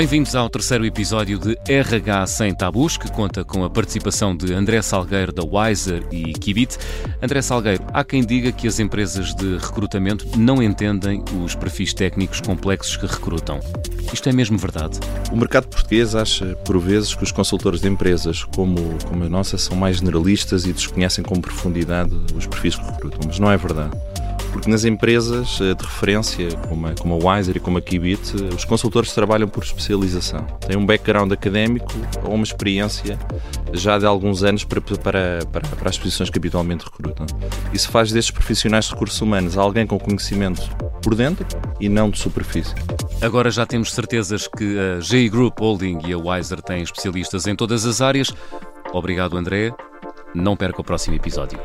Bem-vindos ao terceiro episódio de RH Sem Tabus, que conta com a participação de André Salgueiro da Wiser e Kibit. André Salgueiro, há quem diga que as empresas de recrutamento não entendem os perfis técnicos complexos que recrutam. Isto é mesmo verdade? O mercado português acha, por vezes, que os consultores de empresas como, como a nossa são mais generalistas e desconhecem com profundidade os perfis que recrutam, mas não é verdade. Porque nas empresas eh, de referência, como a, como a Wiser e como a Kibit, eh, os consultores trabalham por especialização. Têm um background académico ou uma experiência já de alguns anos para, para, para, para as posições que habitualmente recrutam. Isso faz destes profissionais de recursos humanos alguém com conhecimento por dentro e não de superfície. Agora já temos certezas que a GI Group Holding e a Wiser têm especialistas em todas as áreas. Obrigado, André. Não perca o próximo episódio.